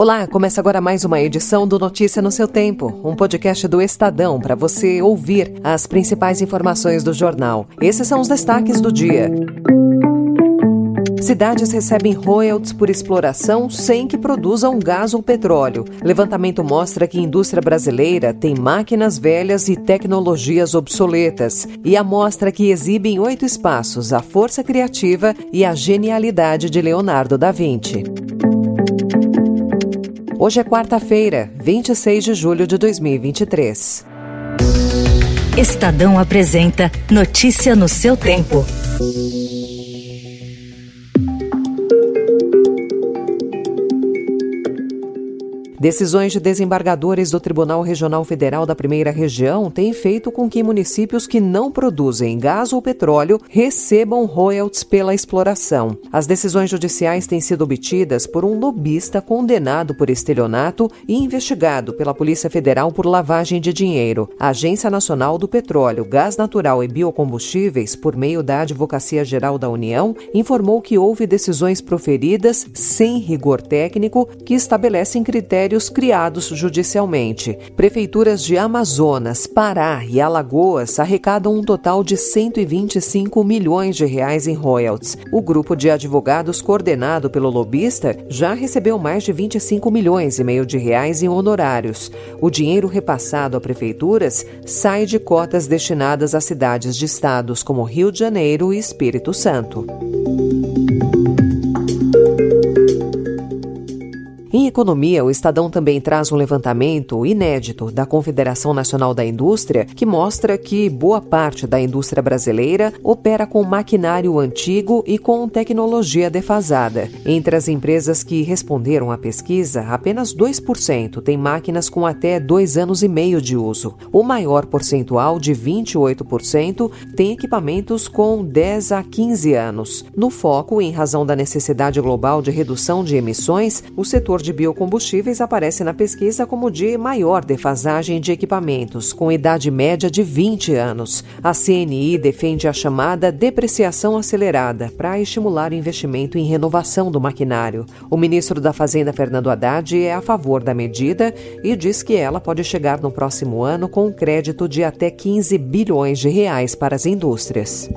Olá, começa agora mais uma edição do Notícia no seu Tempo, um podcast do Estadão para você ouvir as principais informações do jornal. Esses são os destaques do dia. Cidades recebem royalties por exploração sem que produzam gás ou petróleo. Levantamento mostra que a indústria brasileira tem máquinas velhas e tecnologias obsoletas. E a mostra que exibe em oito espaços a força criativa e a genialidade de Leonardo da Vinci. Hoje é quarta-feira, 26 de julho de 2023. Estadão apresenta Notícia no seu tempo. Decisões de desembargadores do Tribunal Regional Federal da Primeira Região têm feito com que municípios que não produzem gás ou petróleo recebam royalties pela exploração. As decisões judiciais têm sido obtidas por um lobista condenado por estelionato e investigado pela Polícia Federal por lavagem de dinheiro. A Agência Nacional do Petróleo, Gás Natural e Biocombustíveis, por meio da Advocacia Geral da União, informou que houve decisões proferidas sem rigor técnico que estabelecem critérios critérios criados judicialmente. Prefeituras de Amazonas, Pará e Alagoas arrecadam um total de 125 milhões de reais em royalties. O grupo de advogados coordenado pelo lobista já recebeu mais de 25 milhões e meio de reais em honorários. O dinheiro repassado a prefeituras sai de cotas destinadas a cidades de estados como Rio de Janeiro e Espírito Santo. Economia, o Estadão também traz um levantamento inédito da Confederação Nacional da Indústria que mostra que boa parte da indústria brasileira opera com maquinário antigo e com tecnologia defasada. Entre as empresas que responderam à pesquisa, apenas 2% têm máquinas com até dois anos e meio de uso. O maior percentual, de 28%, tem equipamentos com 10 a 15 anos. No foco, em razão da necessidade global de redução de emissões, o setor de biocombustíveis aparece na pesquisa como de maior defasagem de equipamentos, com idade média de 20 anos. A CNI defende a chamada depreciação acelerada para estimular investimento em renovação do maquinário. O ministro da Fazenda, Fernando Haddad, é a favor da medida e diz que ela pode chegar no próximo ano com um crédito de até 15 bilhões de reais para as indústrias.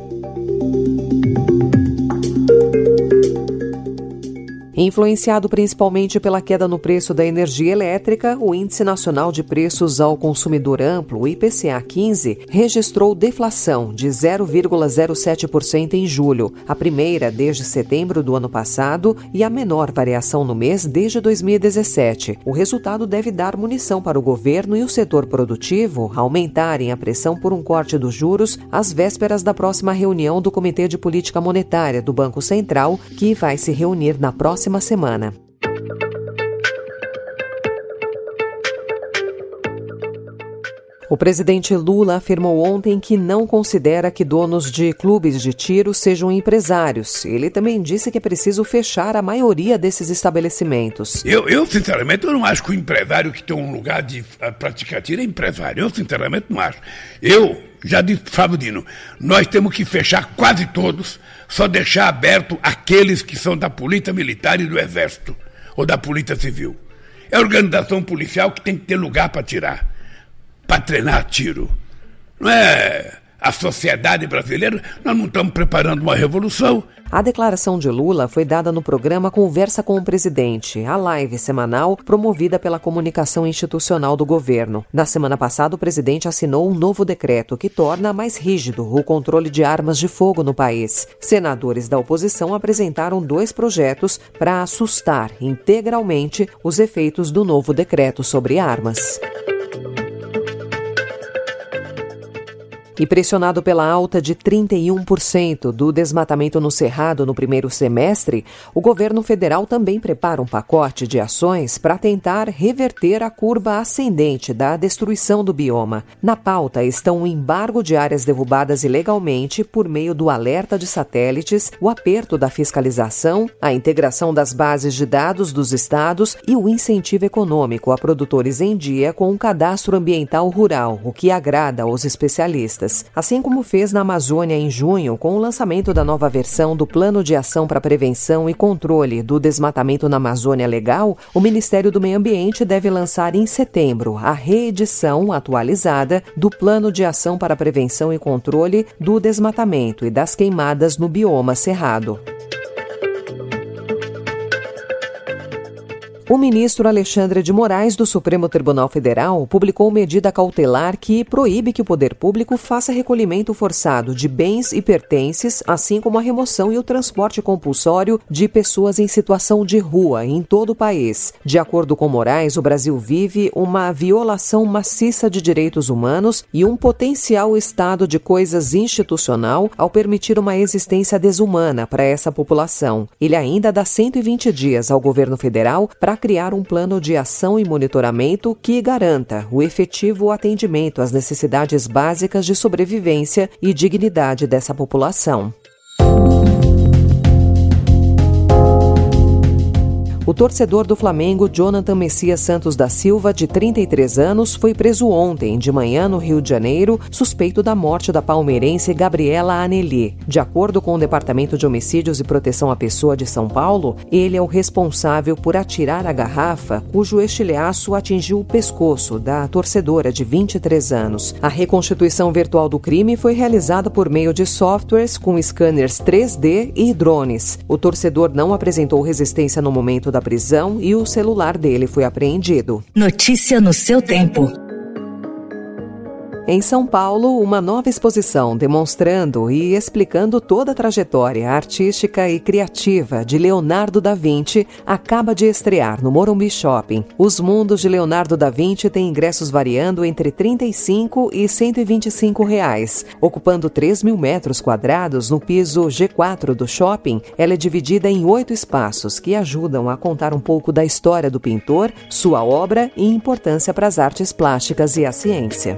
Influenciado principalmente pela queda no preço da energia elétrica, o Índice Nacional de Preços ao Consumidor Amplo, o IPCA 15, registrou deflação de 0,07% em julho, a primeira desde setembro do ano passado e a menor variação no mês desde 2017. O resultado deve dar munição para o governo e o setor produtivo aumentarem a pressão por um corte dos juros às vésperas da próxima reunião do Comitê de Política Monetária do Banco Central, que vai se reunir na próxima próxima semana. O presidente Lula afirmou ontem que não considera que donos de clubes de tiro sejam empresários. Ele também disse que é preciso fechar a maioria desses estabelecimentos. Eu, eu sinceramente, eu não acho que o empresário que tem um lugar de praticar tiro é empresário. Eu, sinceramente, não acho. Eu já disse Fábio Dino, nós temos que fechar quase todos, só deixar aberto aqueles que são da Polícia Militar e do Exército, ou da Polícia Civil. É a organização policial que tem que ter lugar para tirar para treinar tiro. Não é a sociedade brasileira, nós não estamos preparando uma revolução. A declaração de Lula foi dada no programa Conversa com o Presidente, a live semanal promovida pela comunicação institucional do governo. Na semana passada, o presidente assinou um novo decreto que torna mais rígido o controle de armas de fogo no país. Senadores da oposição apresentaram dois projetos para assustar integralmente os efeitos do novo decreto sobre armas. E pressionado pela alta de 31% do desmatamento no Cerrado no primeiro semestre, o governo federal também prepara um pacote de ações para tentar reverter a curva ascendente da destruição do bioma. Na pauta estão o embargo de áreas derrubadas ilegalmente por meio do alerta de satélites, o aperto da fiscalização, a integração das bases de dados dos estados e o incentivo econômico a produtores em dia com um cadastro ambiental rural, o que agrada aos especialistas. Assim como fez na Amazônia em junho com o lançamento da nova versão do Plano de Ação para Prevenção e Controle do Desmatamento na Amazônia Legal, o Ministério do Meio Ambiente deve lançar em setembro a reedição atualizada do Plano de Ação para Prevenção e Controle do Desmatamento e das Queimadas no bioma cerrado. O ministro Alexandre de Moraes, do Supremo Tribunal Federal, publicou medida cautelar que proíbe que o poder público faça recolhimento forçado de bens e pertences, assim como a remoção e o transporte compulsório de pessoas em situação de rua em todo o país. De acordo com Moraes, o Brasil vive uma violação maciça de direitos humanos e um potencial estado de coisas institucional ao permitir uma existência desumana para essa população. Ele ainda dá 120 dias ao governo federal para criar um plano de ação e monitoramento que garanta o efetivo atendimento às necessidades básicas de sobrevivência e dignidade dessa população. O torcedor do Flamengo, Jonathan Messias Santos da Silva, de 33 anos, foi preso ontem de manhã no Rio de Janeiro, suspeito da morte da palmeirense Gabriela Aneli. De acordo com o Departamento de Homicídios e Proteção à Pessoa de São Paulo, ele é o responsável por atirar a garrafa cujo estilhaço atingiu o pescoço da torcedora de 23 anos. A reconstituição virtual do crime foi realizada por meio de softwares com scanners 3D e drones. O torcedor não apresentou resistência no momento da prisão e o celular dele foi apreendido. Notícia no seu tempo. Em São Paulo, uma nova exposição demonstrando e explicando toda a trajetória artística e criativa de Leonardo da Vinci acaba de estrear no Morumbi Shopping. Os mundos de Leonardo da Vinci têm ingressos variando entre R$ 35 e 125 reais. Ocupando 3 mil metros quadrados no piso G4 do shopping, ela é dividida em oito espaços que ajudam a contar um pouco da história do pintor, sua obra e importância para as artes plásticas e a ciência.